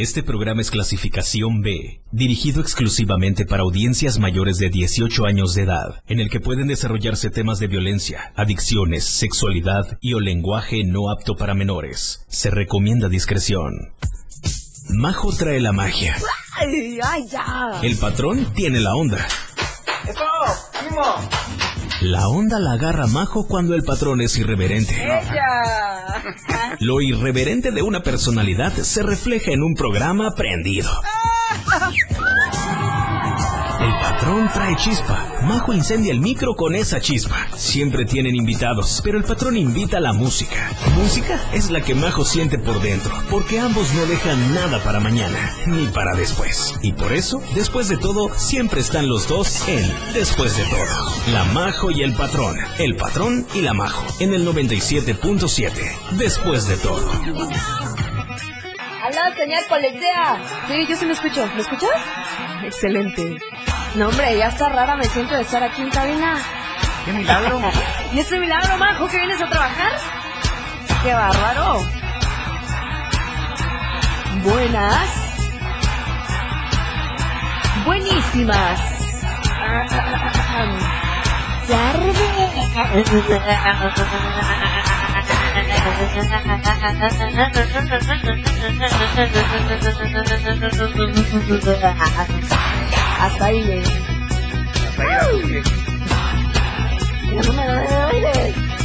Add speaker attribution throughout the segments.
Speaker 1: Este programa es clasificación B, dirigido exclusivamente para audiencias mayores de 18 años de edad, en el que pueden desarrollarse temas de violencia, adicciones, sexualidad y o lenguaje no apto para menores. Se recomienda discreción. Majo trae la magia.
Speaker 2: ¡Ay, ay, ya!
Speaker 1: El patrón tiene la onda. La onda la agarra Majo cuando el patrón es irreverente.
Speaker 2: ¡Ella!
Speaker 1: Lo irreverente de una personalidad se refleja en un programa prendido. El patrón trae chispa. Majo incendia el micro con esa chispa. Siempre tienen invitados, pero el patrón invita a la música. Música es la que Majo siente por dentro, porque ambos no dejan nada para mañana, ni para después. Y por eso, después de todo, siempre están los dos en Después de todo. La Majo y el patrón. El patrón y la Majo. En el 97.7. Después de todo.
Speaker 2: ¡Aló, señor Colectea! Sí, yo sí me escucho. ¿Me escuchas? Excelente. No, hombre, ya está rara me siento de estar aquí en cabina.
Speaker 3: ¡Qué milagro!
Speaker 2: ¿Y este milagro, Majo, que vienes a trabajar? ¡Qué bárbaro! Buenas. Buenísimas. Hasta ahí llegué.
Speaker 3: Hasta ahí la busqué.
Speaker 2: No me duele. Thunder.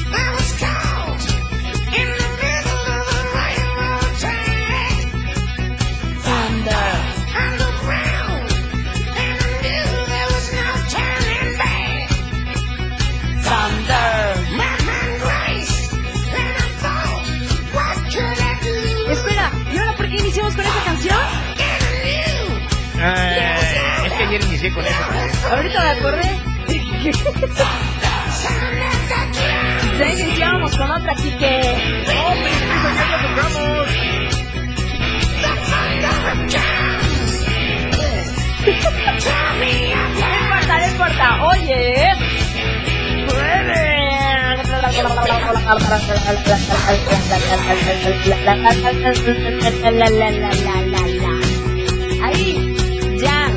Speaker 2: Ahí, ya.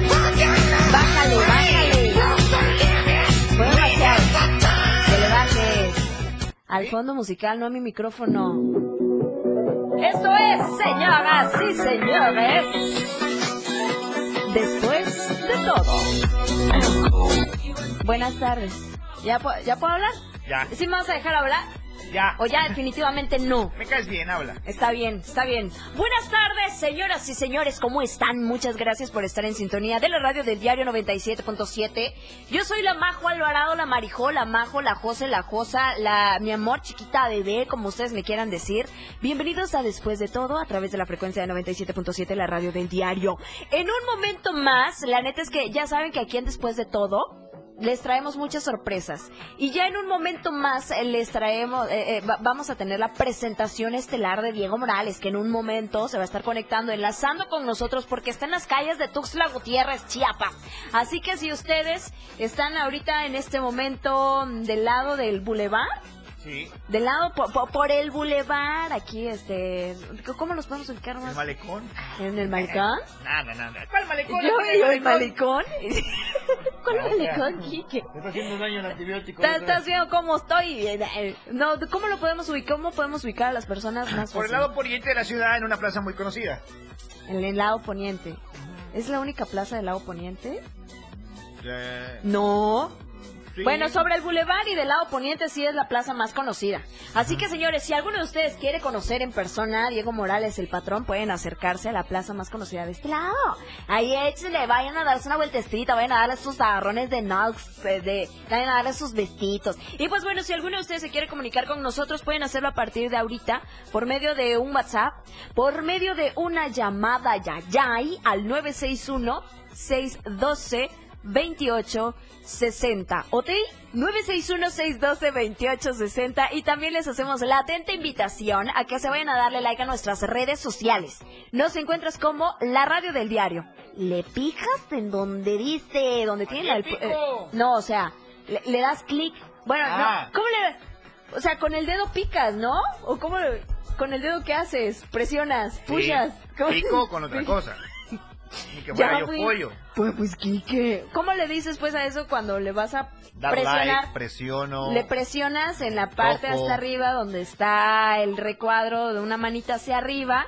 Speaker 2: Bájale, bájale. Puedo bajar. Que le bajes. Al fondo musical, no a mi micrófono. Esto es, señoras y señores. Después de todo. Buenas tardes. ¿Ya, pu- ¿Ya puedo hablar?
Speaker 3: Ya,
Speaker 2: ¿Sí me vas a dejar hablar?
Speaker 3: Ya.
Speaker 2: ¿O ya definitivamente no?
Speaker 3: Me caes bien, habla.
Speaker 2: Está bien, está bien. Buenas tardes, señoras y señores, ¿cómo están? Muchas gracias por estar en sintonía de la radio del diario 97.7. Yo soy la Majo Alvarado, la Marijó, la Majo, la Jose, la Josa, la mi amor chiquita bebé, como ustedes me quieran decir. Bienvenidos a Después de Todo a través de la frecuencia de 97.7, la radio del diario. En un momento más, la neta es que ya saben que aquí en Después de Todo les traemos muchas sorpresas. Y ya en un momento más eh, les traemos, eh, eh, va- vamos a tener la presentación estelar de Diego Morales, que en un momento se va a estar conectando, enlazando con nosotros, porque está en las calles de Tuxtla Gutiérrez, Chiapas. Así que si ustedes están ahorita en este momento mm, del lado del bulevar,
Speaker 3: Sí.
Speaker 2: del lado po- po- por, el bulevar, aquí, este, ¿cómo nos podemos ubicar
Speaker 3: ¿El
Speaker 2: más?
Speaker 3: malecón?
Speaker 2: ¿En el malecón?
Speaker 3: Nada, nada. ¿Cuál malecón?
Speaker 2: Yo,
Speaker 3: ¿Cuál
Speaker 2: yo, el malecón. ¿Cuál
Speaker 3: No,
Speaker 2: malecón, Quique?
Speaker 3: Me está haciendo daño el antibiótico.
Speaker 2: ¿Estás viendo cómo estoy? Eh, eh, No, ¿cómo lo podemos ubicar? ¿Cómo podemos ubicar a las personas más
Speaker 3: Por el
Speaker 2: fácil?
Speaker 3: lado poniente de la ciudad, en una plaza muy conocida.
Speaker 2: En el lado poniente. ¿Es la única plaza del lado poniente?
Speaker 3: Eh,
Speaker 2: No. Bueno, sobre el bulevar y del lado poniente sí es la plaza más conocida. Así que, señores, si alguno de ustedes quiere conocer en persona a Diego Morales, el patrón, pueden acercarse a la plaza más conocida de este lado. Ahí échenle, vayan a darse una vueltecita, vayan a darle sus agarrones de nugs, eh, de, vayan a darle sus vestidos. Y pues bueno, si alguno de ustedes se quiere comunicar con nosotros, pueden hacerlo a partir de ahorita por medio de un WhatsApp, por medio de una llamada yayay al 961 612 2860 ¿Ok? 961-612-2860 y también les hacemos la atenta invitación a que se vayan a darle like a nuestras redes sociales. Nos encuentras como la radio del diario. Le pijas en donde dice, donde tiene
Speaker 3: pico?
Speaker 2: eh, no, o sea, le, le das clic. Bueno,
Speaker 3: Ah.
Speaker 2: no, ¿cómo le...? O sea, con el dedo picas, ¿no? ¿O cómo con el dedo qué haces? Presionas, pushas. ¿Cómo-
Speaker 3: Pico con otra cosa. Ni que
Speaker 2: Ya
Speaker 3: fuera yo
Speaker 2: fui.
Speaker 3: pollo.
Speaker 2: Pues, pues, Quique, ¿cómo le dices pues a eso cuando le vas a
Speaker 3: Dar
Speaker 2: presionar?
Speaker 3: like, presiono.
Speaker 2: Le presionas en la parte
Speaker 3: Ojo.
Speaker 2: hasta arriba donde está el recuadro de una manita hacia arriba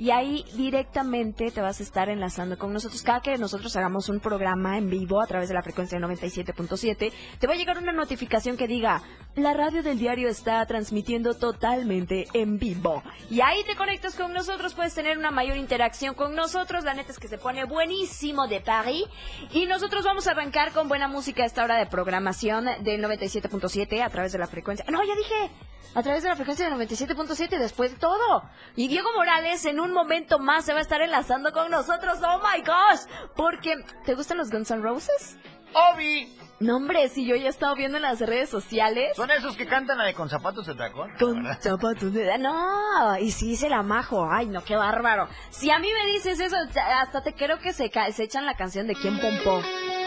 Speaker 2: y ahí directamente te vas a estar enlazando con nosotros. Cada que nosotros hagamos un programa en vivo a través de la frecuencia 97.7, te va a llegar una notificación que diga, la radio del diario está transmitiendo totalmente en vivo. Y ahí te conectas con nosotros, puedes tener una mayor interacción con nosotros. La neta es que se pone buenísimo de París. Y nosotros vamos a arrancar con buena música a esta hora de programación del 97.7 a través de la frecuencia. No, ya dije. A través de la frecuencia del 97.7 después de todo. Y Diego Morales en un momento más se va a estar enlazando con nosotros. Oh my gosh. Porque, ¿te gustan los Guns N' Roses?
Speaker 3: Obi.
Speaker 2: No, hombre, si yo ya he estado viendo en las redes sociales.
Speaker 3: Son esos que cantan la de con zapatos de tacón.
Speaker 2: Con
Speaker 3: ¿verdad?
Speaker 2: zapatos de... No, y sí se la majo. Ay, no, qué bárbaro. Si a mí me dices eso, hasta te creo que se, echan la canción de quién pompó.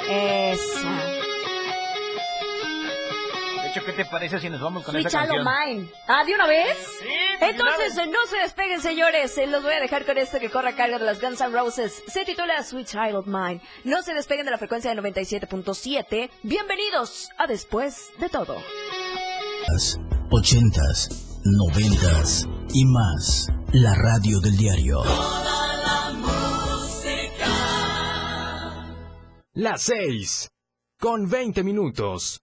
Speaker 2: Esa.
Speaker 3: Hecho, ¿qué te parece si nos vamos con
Speaker 2: Sweet
Speaker 3: esa
Speaker 2: Child of
Speaker 3: canción?
Speaker 2: Mine. Ah, ¿de una vez?
Speaker 3: Sí,
Speaker 2: Entonces, no se despeguen, señores. Los voy a dejar con esto que corre a cargo de las Guns N' Roses. Se titula Sweet Child of Mine. No se despeguen de la frecuencia de 97.7. Bienvenidos a Después de Todo.
Speaker 4: 80s, 90s y más. La radio del diario.
Speaker 1: Las 6. Con 20 minutos.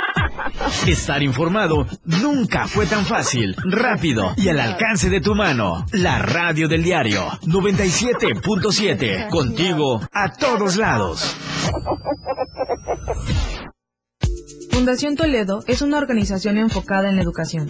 Speaker 4: Estar informado nunca fue tan fácil, rápido y al alcance de tu mano. La radio del diario 97.7. Contigo a todos lados.
Speaker 5: Fundación Toledo es una organización enfocada en la educación.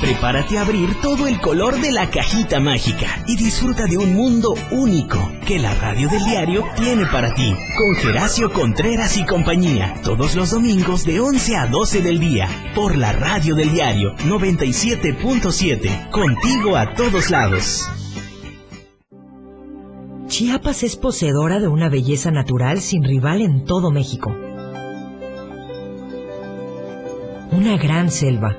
Speaker 1: Prepárate a abrir todo el color de la cajita mágica y disfruta de un mundo único que la radio del diario tiene para ti. Con Geracio Contreras y compañía, todos los domingos de 11 a 12 del día, por la radio del diario 97.7, contigo a todos lados.
Speaker 6: Chiapas es poseedora de una belleza natural sin rival en todo México. Una gran selva,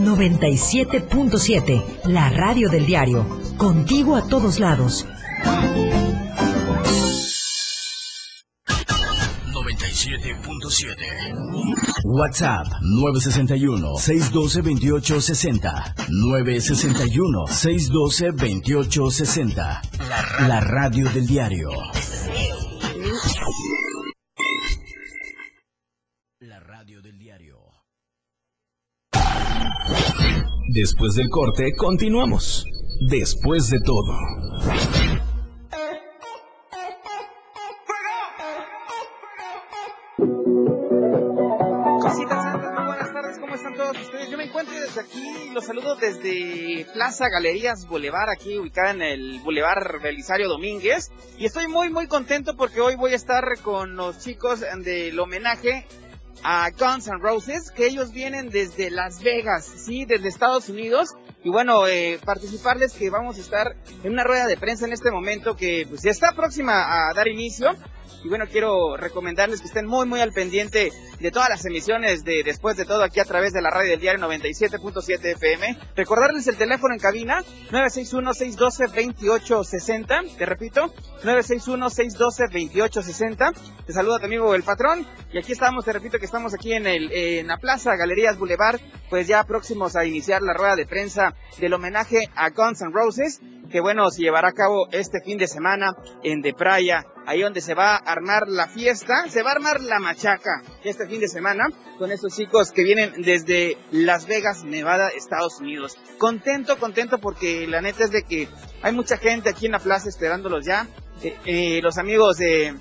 Speaker 6: 97.7, la radio del diario, contigo a todos lados.
Speaker 4: 97.7 WhatsApp 961-612-2860 961-612-2860 la, ra- la radio del diario
Speaker 1: Después del corte, continuamos. Después de todo.
Speaker 3: Cositas ¿cómo están
Speaker 7: todos ustedes. Yo me encuentro desde aquí, los saludo desde Plaza Galerías Boulevard, aquí ubicada en el Boulevard Belisario Domínguez. Y estoy muy, muy contento porque hoy voy a estar con los chicos del homenaje a Guns N' Roses, que ellos vienen desde Las Vegas, sí, desde Estados Unidos. Y bueno, eh, participarles que vamos a estar en una rueda de prensa en este momento que pues, ya está próxima a dar inicio. Y bueno, quiero recomendarles que estén muy, muy al pendiente de todas las emisiones de Después de Todo aquí a través de la radio del diario 97.7 FM. Recordarles el teléfono en cabina 961-612-2860. Te repito, 961-612-2860. Te saluda tu amigo el patrón. Y aquí estamos, te repito que estamos aquí en, el, en la Plaza Galerías Boulevard, pues ya próximos a iniciar la rueda de prensa del homenaje a Guns N' Roses que bueno, se llevará a cabo este fin de semana en De Praia, ahí donde se va a armar la fiesta, se va a armar la machaca este fin de semana con estos chicos que vienen desde Las Vegas, Nevada, Estados Unidos. Contento, contento porque la neta es de que hay mucha gente aquí en la plaza esperándolos ya, eh, eh, los amigos de,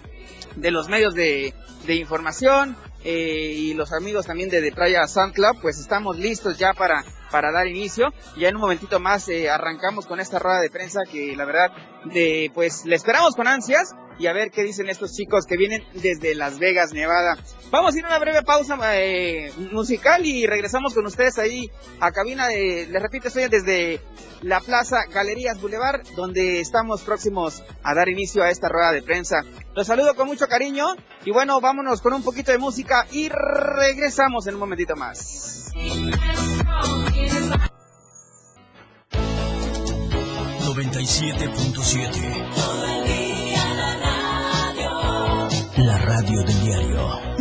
Speaker 7: de los medios de, de información, eh, y los amigos también de The Playa Sun Club, pues estamos listos ya para, para dar inicio. Ya en un momentito más eh, arrancamos con esta rueda de prensa que la verdad, de, pues le esperamos con ansias y a ver qué dicen estos chicos que vienen desde Las Vegas, Nevada. Vamos a ir a una breve pausa eh, musical y regresamos con ustedes ahí a cabina de, les repito, estoy desde la Plaza Galerías Boulevard, donde estamos próximos a dar inicio a esta rueda de prensa. Los saludo con mucho cariño y bueno, vámonos con un poquito de música y regresamos en un momentito más.
Speaker 4: 97.7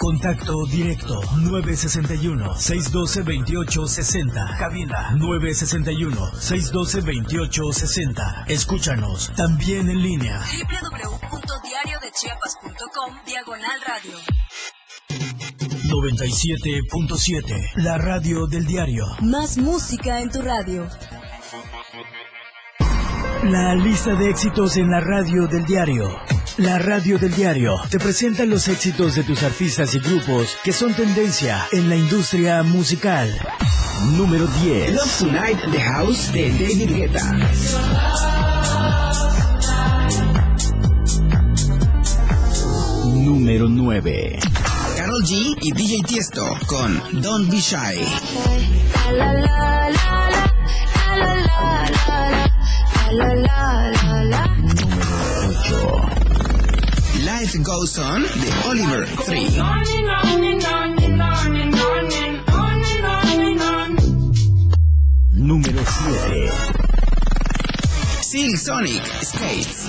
Speaker 4: Contacto directo 961-612-2860. Cabina 961-612-2860. Escúchanos también en línea.
Speaker 6: www.diariodechiapas.com Diagonal Radio.
Speaker 4: 97.7. La radio del diario.
Speaker 6: Más música en tu radio.
Speaker 4: La lista de éxitos en la radio del diario. La radio del diario te presenta los éxitos de tus artistas y grupos que son tendencia en la industria musical. Número 10.
Speaker 8: Love Tonight, The House de David Guetta.
Speaker 4: Número 9.
Speaker 8: Carol G y DJ Tiesto con Don't Be Shy. Life Goes On de Oliver 3.
Speaker 4: Número 7.
Speaker 8: Silk Sonic Skates.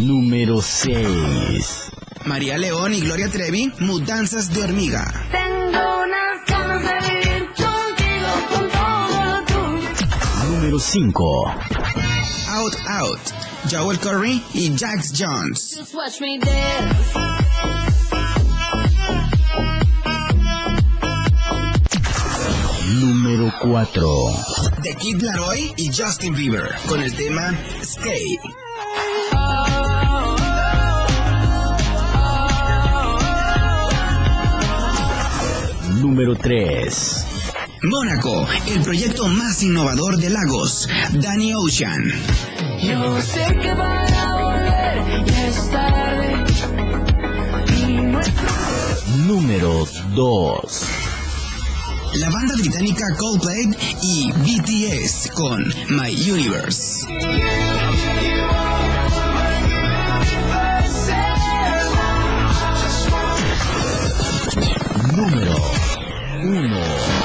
Speaker 4: Número 6.
Speaker 8: María León y Gloria Trevi, Mudanzas de Hormiga.
Speaker 4: Número 5.
Speaker 8: Out Out, Joel Curry y Jax Jones.
Speaker 4: Número 4.
Speaker 8: The Kid Laroi y Justin Bieber con el tema Skate.
Speaker 4: Número 3.
Speaker 8: Mónaco, el proyecto más innovador de Lagos, Danny Ocean.
Speaker 9: Yo sé que van a volver, ya es tarde. Y nuestro
Speaker 4: Número 2.
Speaker 8: La banda británica Coldplay y BTS con My Universe.
Speaker 4: Número 1.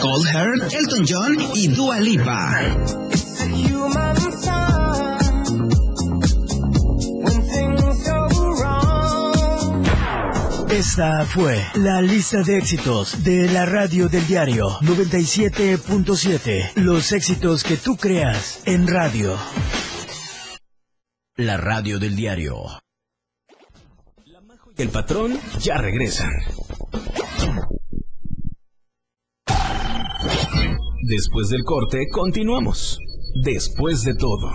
Speaker 8: Cold Heart, Elton John y Dua Lipa.
Speaker 4: Esta fue la lista de éxitos de la radio del diario 97.7. Los éxitos que tú creas en radio.
Speaker 1: La radio del diario. y El patrón ya regresan. Después del corte, continuamos. Después de todo.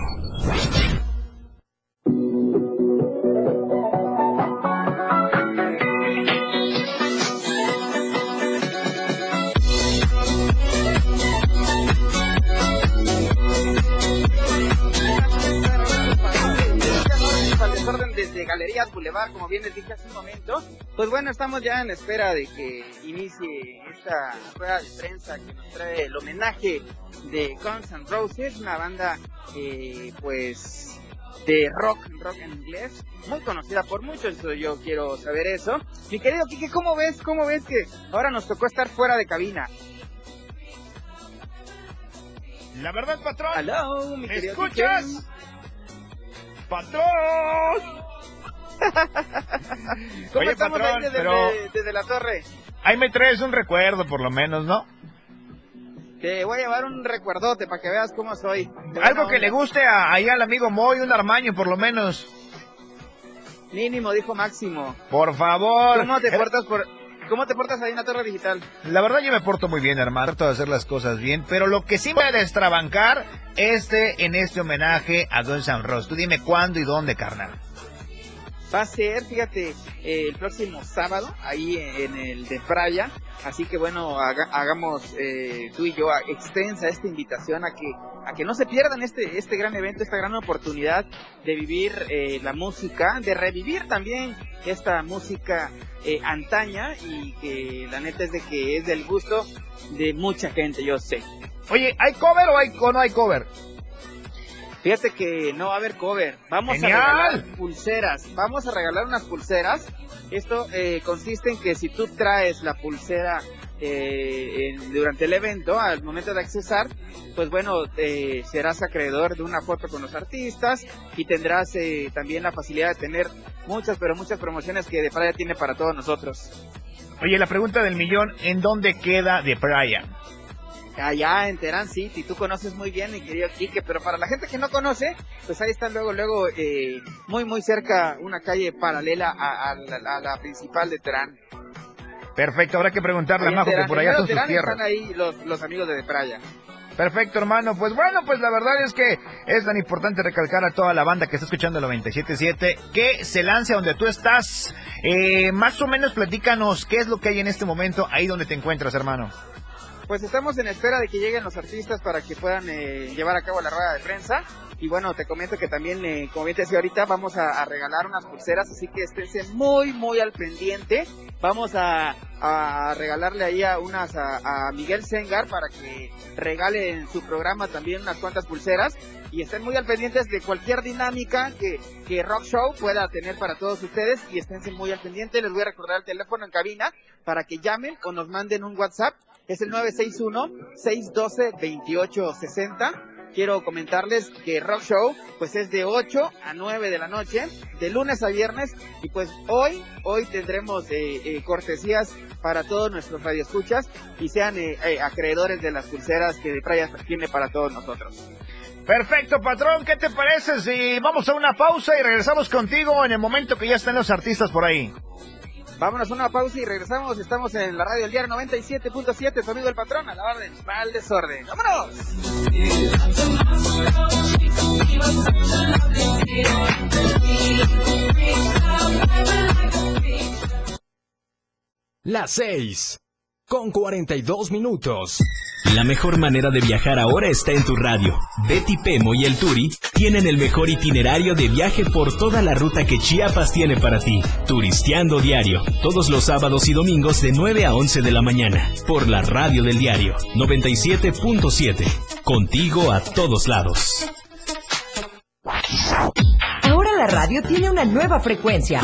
Speaker 7: Galerías Boulevard, como bien les dije hace un momento. Pues bueno, estamos ya en espera de que inicie esta rueda de prensa que nos trae el homenaje de Guns N' Roses, una banda eh, pues de rock, rock en inglés, muy conocida por muchos, yo quiero saber eso. Mi querido Kike, ¿cómo ves, cómo ves que ahora nos tocó estar fuera de cabina?
Speaker 3: La verdad, patrón.
Speaker 7: Hello, mi
Speaker 3: ¿Me escuchas? ¡Patrón!
Speaker 7: ¿Cómo
Speaker 3: Oye,
Speaker 7: estamos
Speaker 3: patrón,
Speaker 7: ahí desde,
Speaker 3: pero-
Speaker 7: desde la torre?
Speaker 3: Ahí me traes un recuerdo, por lo menos, ¿no?
Speaker 7: Te voy a llevar un recuerdote para que veas cómo soy.
Speaker 3: Algo que
Speaker 7: onda.
Speaker 3: le guste a, ahí al amigo Moy, un armaño, por lo menos.
Speaker 7: Mínimo, dijo Máximo.
Speaker 3: Por favor.
Speaker 7: ¿Cómo te portas por, cómo te portas ahí en la torre digital?
Speaker 3: La verdad yo me porto muy bien, hermano, trato de hacer las cosas bien, pero lo que sí me va a destrabancar este en este homenaje a Guns N' Roses. Tú dime cuándo y dónde, carnal.
Speaker 7: Va a ser, fíjate, eh, el próximo sábado, ahí en, el de Praia. Así que bueno, haga- hagamos eh, tú y yo a- extensa esta invitación a que a que no se pierdan este este gran evento, esta gran oportunidad de vivir eh, la música, de revivir también esta música eh, antaña y que la neta es de que es del gusto de mucha gente, yo sé.
Speaker 3: Oye, ¿hay cover o, hay, o no hay cover?
Speaker 7: Fíjate que no va a haber cover. Vamos
Speaker 3: ¡Genial!
Speaker 7: a regalar pulseras. Vamos a regalar unas pulseras. Esto eh, consiste en que si tú traes la pulsera eh, en- durante el evento, al momento de accesar, pues bueno, eh, serás acreedor de una foto con los artistas y tendrás eh, también la facilidad de tener muchas, pero muchas promociones que de Praia tiene para todos nosotros.
Speaker 3: Oye, la pregunta del millón, ¿en dónde queda de Praia?
Speaker 7: Allá en Terán City. Tú conoces muy bien, mi querido Quique, pero para la gente que no conoce, pues ahí está luego, luego, eh, muy, muy cerca, una calle paralela a, a la, a la principal de Terán.
Speaker 3: Perfecto, habrá que preguntarle a Majo que por allá son sus tierras.
Speaker 7: están ahí los, los amigos de De Praia.
Speaker 3: Perfecto, hermano. Pues bueno, pues la verdad es que es tan importante recalcar a toda la banda que está escuchando el 97.7 que se lance a donde tú estás. Eh, más o menos platícanos qué es lo que hay en este momento ahí donde te encuentras, hermano.
Speaker 7: Pues estamos en espera de que lleguen los artistas para que puedan eh, llevar a cabo la rueda de prensa. Y bueno, te comento que también, eh, como bien te decía ahorita, vamos a, regalar unas pulseras, así que esténse muy, muy al pendiente. Vamos a, a regalarle ahí a unas a, a Miguel Sengar para que regale en su programa también unas cuantas pulseras. Y estén muy al pendientes de cualquier dinámica que, que Rock Show pueda tener para todos ustedes. Y esténse muy al pendiente. Les voy a recordar el teléfono en cabina para que llamen o nos manden un WhatsApp es el 961-612-2860. Quiero comentarles que Rock Show pues es de 8 a 9 de la noche, de lunes a viernes, y pues hoy, hoy tendremos eh, eh, cortesías para todos nuestros radioescuchas y sean eh, eh, acreedores de las pulseras que de Playa tiene para todos nosotros.
Speaker 3: Perfecto, patrón. ¿Qué te parece si vamos a una pausa y regresamos contigo en el momento que ya estén los artistas por ahí?
Speaker 7: Vámonos a una pausa y regresamos. Estamos en la radio del diario 97.7, tu amigo el patrón, a la orden, para el desorden. ¡Vámonos!
Speaker 1: Las 6 con 42 minutos. La mejor manera de viajar ahora está en tu radio. Betty Pemo y el Turi tienen el mejor itinerario de viaje por toda la ruta que Chiapas tiene para ti. Turisteando diario, todos los sábados y domingos de 9 a 11 de la mañana, por la radio del diario 97.7. Contigo a todos lados.
Speaker 6: Ahora la radio tiene una nueva frecuencia.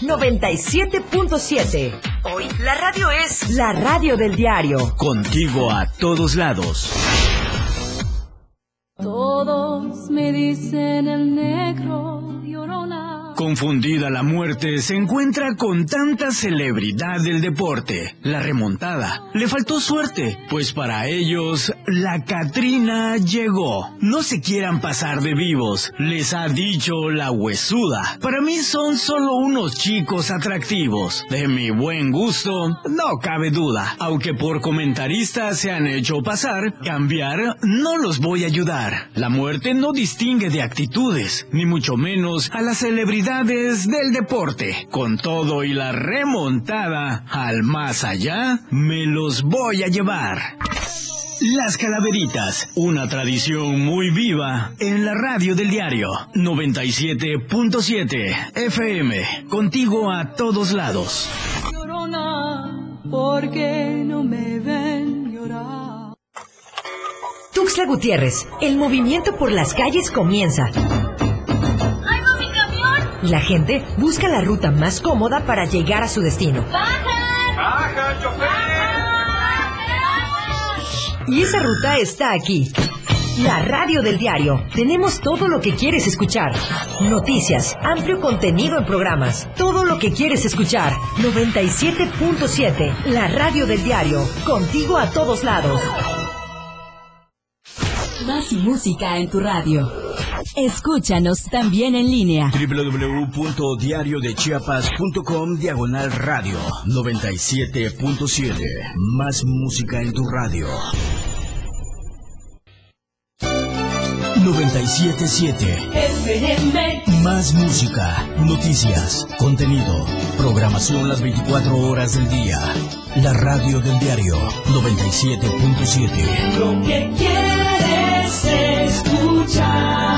Speaker 6: 97.7. Hoy la radio es la radio del diario.
Speaker 4: Contigo a todos lados.
Speaker 9: Todos me dicen el negro.
Speaker 4: Confundida la muerte se encuentra con tanta celebridad del deporte. La remontada. Le faltó suerte, pues para ellos la Catrina llegó. No se quieran pasar de vivos, les ha dicho la huesuda. Para mí son solo unos chicos atractivos. De mi buen gusto, no cabe duda. Aunque por comentaristas se han hecho pasar, cambiar no los voy a ayudar. La muerte no distingue de actitudes, ni mucho menos a las del deporte. Con todo y la remontada al más allá, me los voy a llevar. Las Calaveritas, una tradición muy viva en la radio del diario 97.7 FM, contigo a todos lados.
Speaker 9: Llorona, porque no me ven llorar.
Speaker 6: Tuxtla Gutiérrez, el movimiento por las calles comienza. La gente busca la ruta más cómoda para llegar a su destino.
Speaker 2: ¡Bajan!
Speaker 3: ¡Baja, chofer!
Speaker 6: Y esa ruta está aquí. La radio del diario. Tenemos todo lo que quieres escuchar. Noticias, amplio contenido en programas. Todo lo que quieres escuchar. 97.7. La radio del diario. Contigo a todos lados.
Speaker 10: Más música en tu radio. Escúchanos también en línea.
Speaker 1: www.diariodechiapas.com Diagonal Radio 97.7 Más música en tu radio 97.7
Speaker 9: FM.
Speaker 1: Más música, noticias, contenido, programación las 24 horas del día. La radio del diario 97.7.
Speaker 9: Lo que quieres escuchar.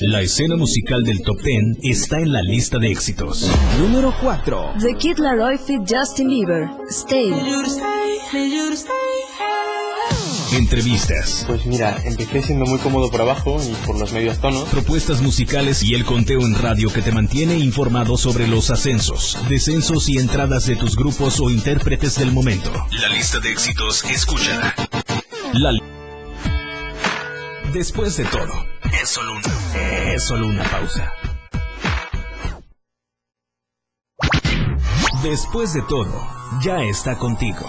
Speaker 1: La escena musical del Top 10 está en la lista de éxitos.
Speaker 11: Número 4.
Speaker 10: The Kid Laroi Fit Justin Bieber. Stay.
Speaker 1: Entrevistas,
Speaker 12: Pues mira, empecé siendo muy cómodo por abajo y por los medios tonos.
Speaker 1: propuestas musicales y el conteo en radio que te mantiene informado sobre los ascensos, descensos y entradas de tus grupos o intérpretes del momento. La lista de éxitos, escúchala. La Después de todo, es solo una, pausa. Después de todo, ya está contigo.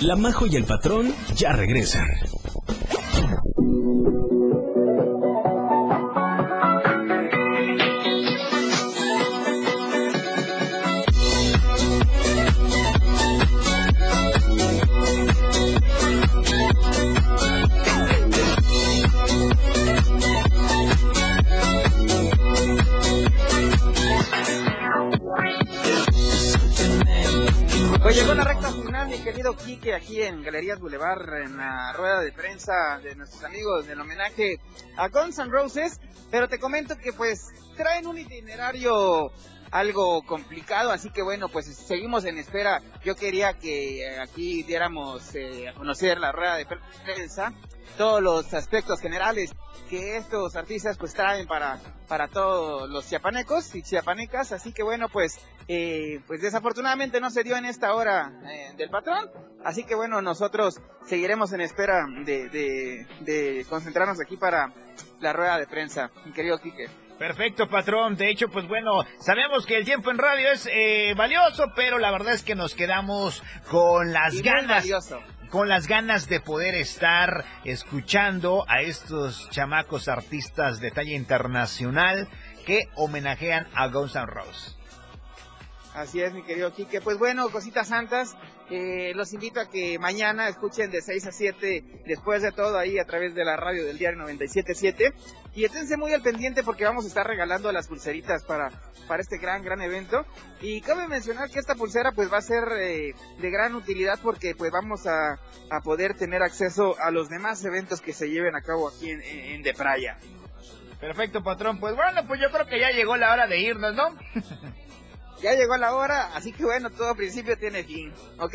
Speaker 1: La Majo y el patrón ya regresan.
Speaker 7: Querido Quique, aquí en Galerías Boulevard, en la rueda de prensa de nuestros amigos del homenaje a Guns N' Roses. Pero te comento que pues traen un itinerario algo complicado, así que bueno, pues seguimos en espera. Yo quería que eh, aquí diéramos eh, a conocer la rueda de prensa, todos los aspectos generales que estos artistas pues traen para, para todos los chiapanecos y chiapanecas, así que bueno, pues, eh, pues desafortunadamente no se dio en esta hora eh, del patrón, así que bueno, nosotros seguiremos en espera de, de, de concentrarnos aquí para la rueda de prensa, mi querido Quique.
Speaker 3: Perfecto, patrón. De hecho, pues bueno, sabemos que el tiempo en radio es eh, valioso, pero la verdad es que nos quedamos con las
Speaker 7: Y
Speaker 3: ganas con las ganas de poder estar escuchando a estos chamacos artistas de talla internacional que homenajean a Guns N' Roses.
Speaker 7: Así es, mi querido Quique. Pues bueno, cositas santas, eh, los invito a que mañana escuchen de 6 a 7, después de todo, ahí a través de la radio del diario 977. Y esténse muy al pendiente porque vamos a estar regalando las pulseritas para, para este gran, gran evento. Y cabe mencionar que esta pulsera pues va a ser eh, de gran utilidad porque pues vamos a, a, poder tener acceso a los demás eventos que se lleven a cabo aquí en, en De Praia.
Speaker 3: Perfecto, patrón. Pues bueno, pues yo creo que ya llegó la hora de irnos, ¿no?
Speaker 7: ya llegó la hora, así que bueno, todo principio tiene fin, ¿ok?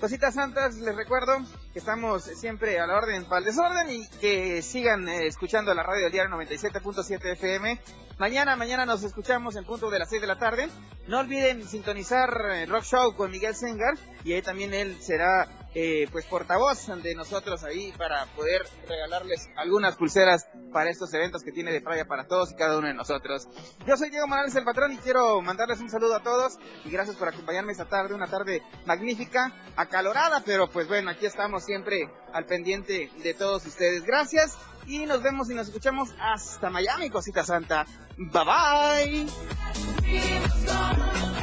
Speaker 7: Cositas santas, les recuerdo que estamos siempre a la orden para el desorden y que sigan eh, escuchando la radio del diario 97.7 FM. Mañana, mañana nos escuchamos en punto de las 6 de la tarde. No olviden sintonizar el Rock Show con Miguel Sengar y ahí también él será eh, pues portavoz de nosotros ahí para poder regalarles algunas pulseras para estos eventos que tiene de playa para todos y cada uno de nosotros. Yo soy Diego Morales el patrón y quiero mandarles un saludo a todos y gracias por acompañarme esta tarde, una tarde magnífica, acalorada, pero pues bueno, aquí estamos siempre al pendiente de todos ustedes. Gracias y nos vemos y nos escuchamos hasta Miami, cosita santa. Bye bye.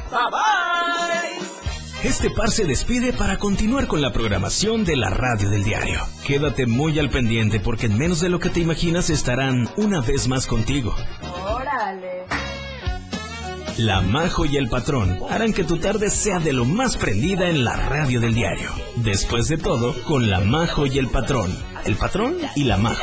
Speaker 1: Bye bye. Este par se despide para continuar con la programación de la radio del diario. Quédate muy al pendiente porque en menos de lo que te imaginas estarán una vez más contigo.
Speaker 2: Órale.
Speaker 1: La Majo y el Patrón harán que tu tarde sea de lo más prendida en la radio del diario. Después de todo, con La Majo y el Patrón. El Patrón y La Majo.